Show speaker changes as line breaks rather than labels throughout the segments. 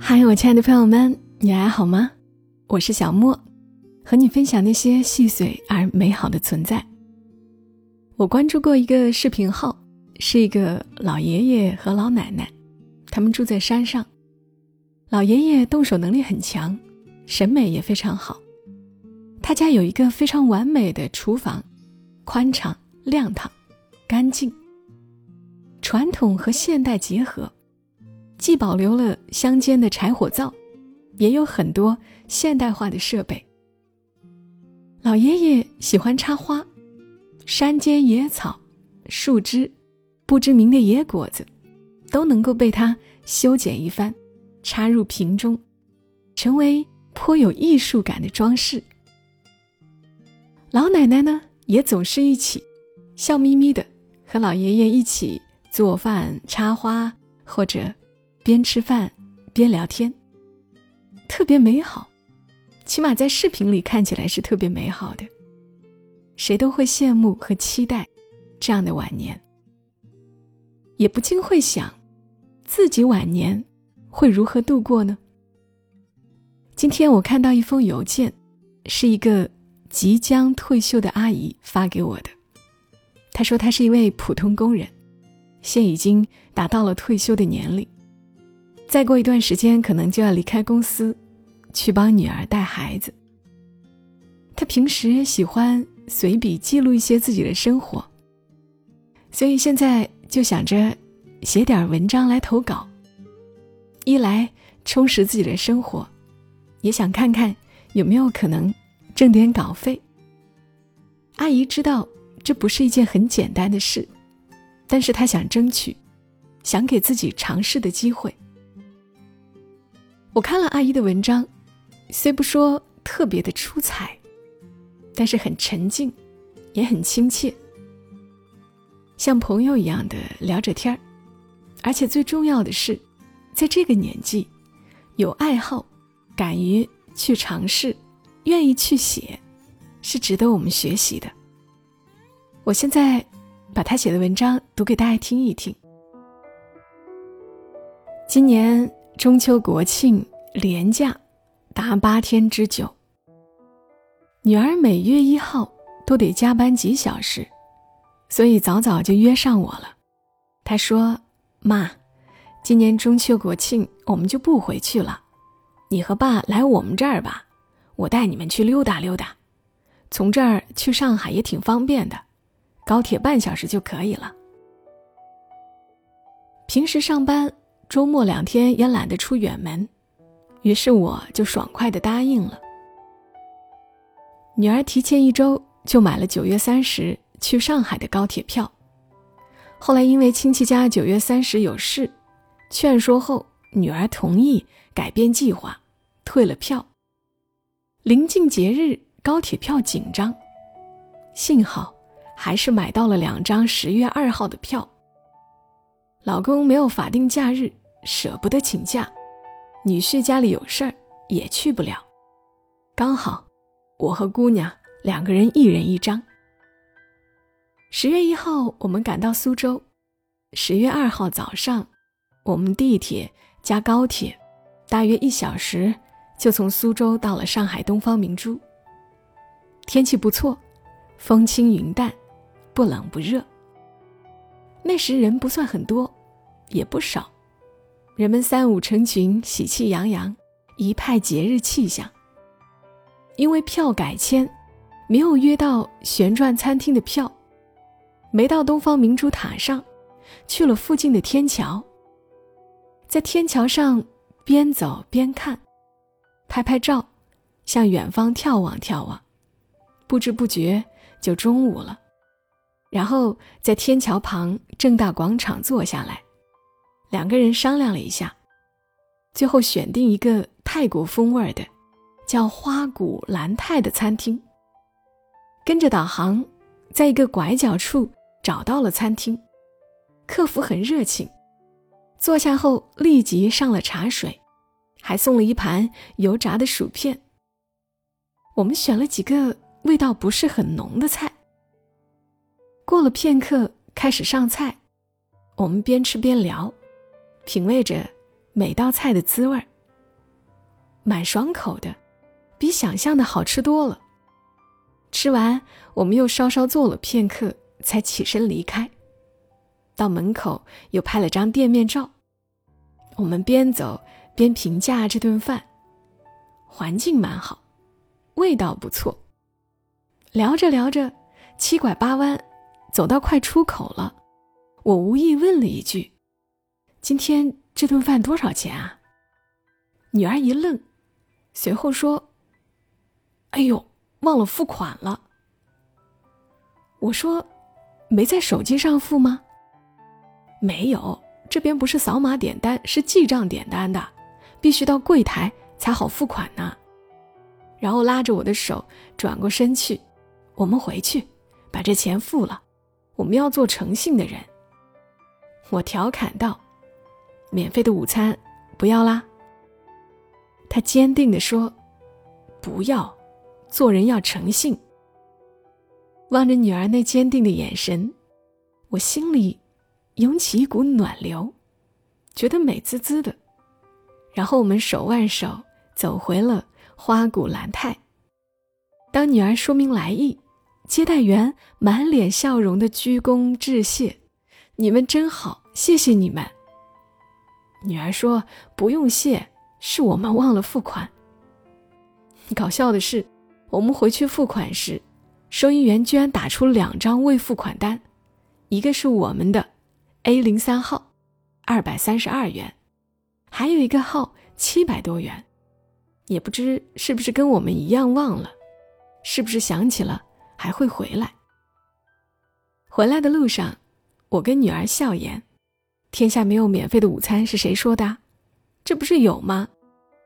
嗨，我亲爱的朋友们，你还好吗？我是小莫，和你分享那些细碎而美好的存在。我关注过一个视频号，是一个老爷爷和老奶奶，他们住在山上。老爷爷动手能力很强，审美也非常好。他家有一个非常完美的厨房，宽敞、亮堂、干净，传统和现代结合。既保留了乡间的柴火灶，也有很多现代化的设备。老爷爷喜欢插花，山间野草、树枝、不知名的野果子，都能够被他修剪一番，插入瓶中，成为颇有艺术感的装饰。老奶奶呢，也总是一起笑眯眯的和老爷爷一起做饭、插花，或者。边吃饭边聊天，特别美好，起码在视频里看起来是特别美好的。谁都会羡慕和期待这样的晚年，也不禁会想，自己晚年会如何度过呢？今天我看到一封邮件，是一个即将退休的阿姨发给我的。她说她是一位普通工人，现已经达到了退休的年龄。再过一段时间，可能就要离开公司，去帮女儿带孩子。他平时喜欢随笔记录一些自己的生活，所以现在就想着写点文章来投稿，一来充实自己的生活，也想看看有没有可能挣点稿费。阿姨知道这不是一件很简单的事，但是她想争取，想给自己尝试的机会。我看了阿姨的文章，虽不说特别的出彩，但是很沉静，也很亲切，像朋友一样的聊着天儿。而且最重要的是，在这个年纪，有爱好，敢于去尝试，愿意去写，是值得我们学习的。我现在把他写的文章读给大家听一听。今年。中秋国庆连假达八天之久，女儿每月一号都得加班几小时，所以早早就约上我了。她说：“妈，今年中秋国庆我们就不回去了，你和爸来我们这儿吧，我带你们去溜达溜达。从这儿去上海也挺方便的，高铁半小时就可以了。平时上班。”周末两天也懒得出远门，于是我就爽快的答应了。女儿提前一周就买了九月三十去上海的高铁票，后来因为亲戚家九月三十有事，劝说后女儿同意改变计划，退了票。临近节日，高铁票紧张，幸好还是买到了两张十月二号的票。老公没有法定假日，舍不得请假，女婿家里有事儿也去不了，刚好我和姑娘两个人一人一张。十月一号我们赶到苏州，十月二号早上，我们地铁加高铁，大约一小时就从苏州到了上海东方明珠。天气不错，风轻云淡，不冷不热。那时人不算很多。也不少，人们三五成群，喜气洋洋，一派节日气象。因为票改签，没有约到旋转餐厅的票，没到东方明珠塔上，去了附近的天桥。在天桥上边走边看，拍拍照，向远方眺望眺望，不知不觉就中午了。然后在天桥旁正大广场坐下来。两个人商量了一下，最后选定一个泰国风味的，叫花谷兰泰的餐厅。跟着导航，在一个拐角处找到了餐厅，客服很热情，坐下后立即上了茶水，还送了一盘油炸的薯片。我们选了几个味道不是很浓的菜。过了片刻，开始上菜，我们边吃边聊。品味着每道菜的滋味儿蛮爽口的，比想象的好吃多了。吃完，我们又稍稍坐了片刻，才起身离开。到门口又拍了张店面照。我们边走边评价这顿饭，环境蛮好，味道不错。聊着聊着，七拐八弯，走到快出口了，我无意问了一句：“今天这顿饭多少钱啊？”女儿一愣，随后说：“哎呦，忘了付款了。”我说：“没在手机上付吗？”“没有，这边不是扫码点单，是记账点单的，必须到柜台才好付款呢。”然后拉着我的手转过身去：“我们回去，把这钱付了。我们要做诚信的人。”我调侃道：“免费的午餐不要啦。”他坚定地说：“不要，做人要诚信。”望着女儿那坚定的眼神，我心里涌起一股暖流，觉得美滋滋的。然后我们手挽手走回了花谷兰泰。当女儿说明来意，接待员满脸笑容的鞠躬致谢：“你们真好，谢谢你们。”女儿说：“不用谢。”是我们忘了付款。搞笑的是，我们回去付款时，收银员居然打出两张未付款单，一个是我们的 A 零三号，二百三十二元，还有一个号七百多元，也不知是不是跟我们一样忘了，是不是想起了还会回来。回来的路上，我跟女儿笑言：“天下没有免费的午餐，是谁说的？”这不是有吗？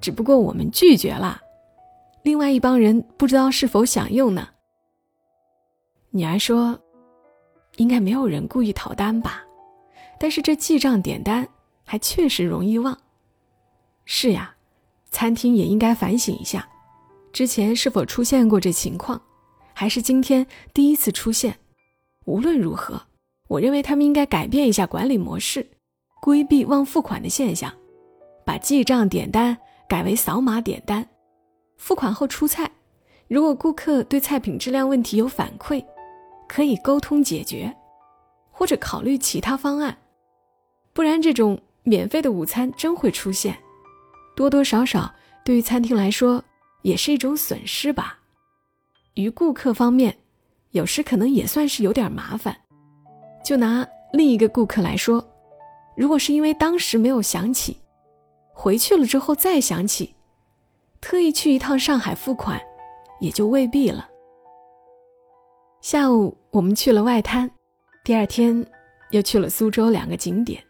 只不过我们拒绝了，另外一帮人不知道是否享用呢。女儿说：“应该没有人故意逃单吧？但是这记账点单还确实容易忘。是呀，餐厅也应该反省一下，之前是否出现过这情况，还是今天第一次出现？无论如何，我认为他们应该改变一下管理模式，规避忘付款的现象。”把记账点单改为扫码点单，付款后出菜。如果顾客对菜品质量问题有反馈，可以沟通解决，或者考虑其他方案。不然，这种免费的午餐真会出现，多多少少对于餐厅来说也是一种损失吧。于顾客方面，有时可能也算是有点麻烦。就拿另一个顾客来说，如果是因为当时没有想起。回去了之后再想起，特意去一趟上海付款，也就未必了。下午我们去了外滩，第二天又去了苏州两个景点，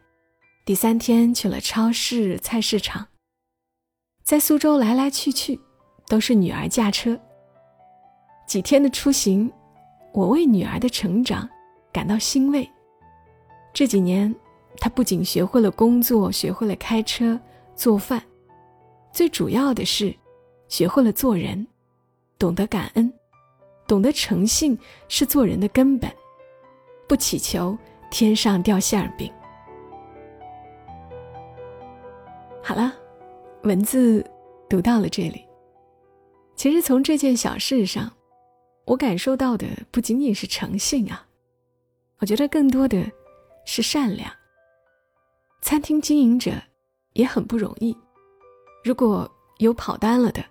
第三天去了超市、菜市场。在苏州来来去去，都是女儿驾车。几天的出行，我为女儿的成长感到欣慰。这几年，他不仅学会了工作，学会了开车。做饭，最主要的是学会了做人，懂得感恩，懂得诚信是做人的根本，不祈求天上掉馅儿饼。好了，文字读到了这里。其实从这件小事上，我感受到的不仅仅是诚信啊，我觉得更多的是善良。餐厅经营者。也很不容易。如果有跑单了的，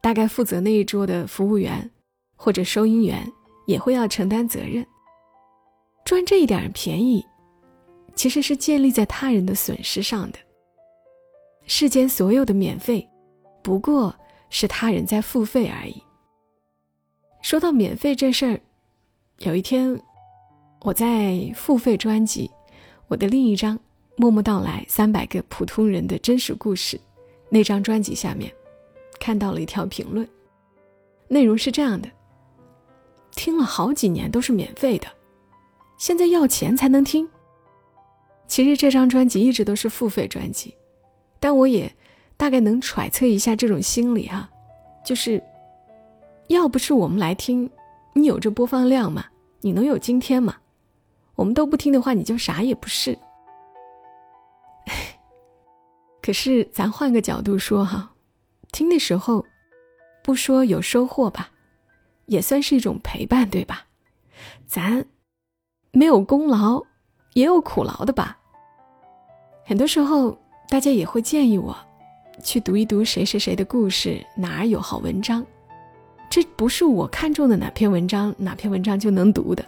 大概负责那一桌的服务员或者收银员也会要承担责任。赚这一点便宜，其实是建立在他人的损失上的。世间所有的免费，不过是他人在付费而已。说到免费这事儿，有一天我在付费专辑，我的另一张。默默到来，三百个普通人的真实故事。那张专辑下面，看到了一条评论，内容是这样的：听了好几年都是免费的，现在要钱才能听。其实这张专辑一直都是付费专辑，但我也大概能揣测一下这种心理哈，就是要不是我们来听，你有这播放量吗？你能有今天吗？我们都不听的话，你就啥也不是。可是，咱换个角度说哈，听的时候，不说有收获吧，也算是一种陪伴，对吧？咱没有功劳，也有苦劳的吧。很多时候，大家也会建议我去读一读谁谁谁的故事，哪儿有好文章。这不是我看中的哪篇文章，哪篇文章就能读的。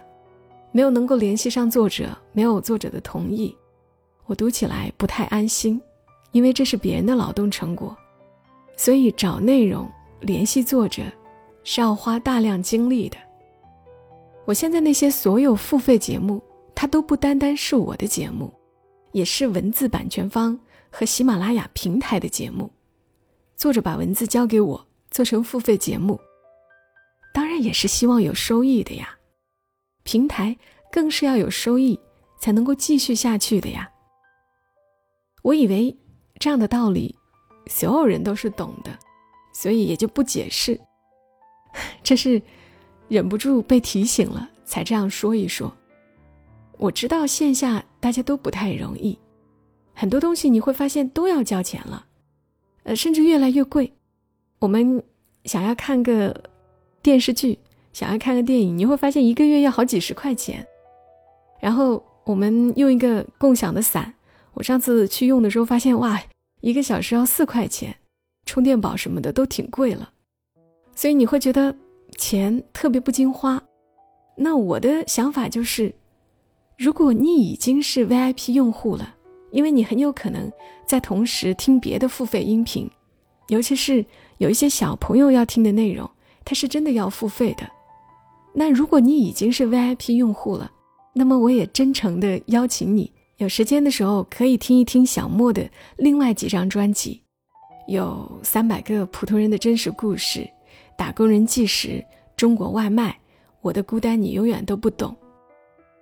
没有能够联系上作者，没有作者的同意，我读起来不太安心，因为这是别人的劳动成果。所以找内容、联系作者是要花大量精力的。我现在那些所有付费节目，它都不单单是我的节目，也是文字版权方和喜马拉雅平台的节目。作者把文字交给我，做成付费节目。当然也是希望有收益的呀，平台更是要有收益才能够继续下去的呀。我以为这样的道理，所有人都是懂的，所以也就不解释。这是忍不住被提醒了，才这样说一说。我知道线下大家都不太容易，很多东西你会发现都要交钱了，呃，甚至越来越贵。我们想要看个。电视剧想要看个电影，你会发现一个月要好几十块钱。然后我们用一个共享的伞，我上次去用的时候发现，哇，一个小时要四块钱，充电宝什么的都挺贵了。所以你会觉得钱特别不经花。那我的想法就是，如果你已经是 VIP 用户了，因为你很有可能在同时听别的付费音频，尤其是有一些小朋友要听的内容。它是真的要付费的。那如果你已经是 VIP 用户了，那么我也真诚的邀请你，有时间的时候可以听一听小莫的另外几张专辑，有三百个普通人的真实故事、打工人纪实、中国外卖、我的孤单你永远都不懂。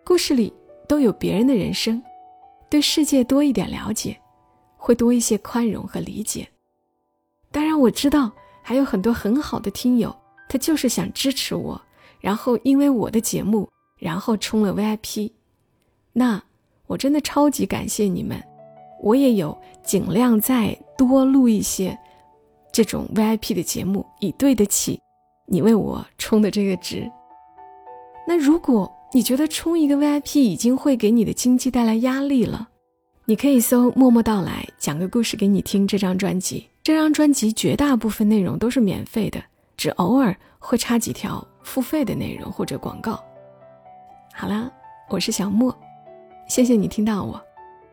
故事里都有别人的人生，对世界多一点了解，会多一些宽容和理解。当然我知道还有很多很好的听友。他就是想支持我，然后因为我的节目，然后充了 VIP。那我真的超级感谢你们，我也有尽量再多录一些这种 VIP 的节目，以对得起你为我充的这个值。那如果你觉得充一个 VIP 已经会给你的经济带来压力了，你可以搜“默默到来”，讲个故事给你听。这张专辑，这张专辑绝大部分内容都是免费的。只偶尔会插几条付费的内容或者广告。好啦，我是小莫，谢谢你听到我，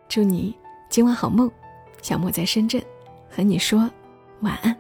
祝你今晚好梦。小莫在深圳，和你说晚安。